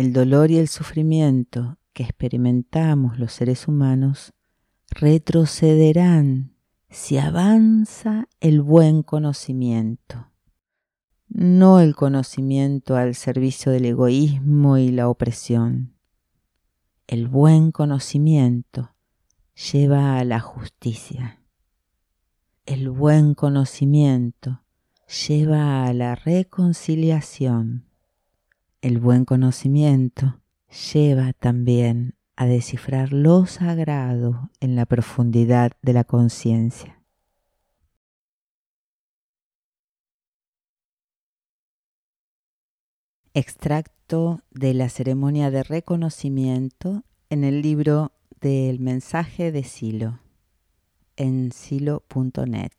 el dolor y el sufrimiento que experimentamos los seres humanos retrocederán si avanza el buen conocimiento, no el conocimiento al servicio del egoísmo y la opresión. El buen conocimiento lleva a la justicia. El buen conocimiento lleva a la reconciliación. El buen conocimiento lleva también a descifrar lo sagrado en la profundidad de la conciencia. Extracto de la ceremonia de reconocimiento en el libro del mensaje de Silo en silo.net.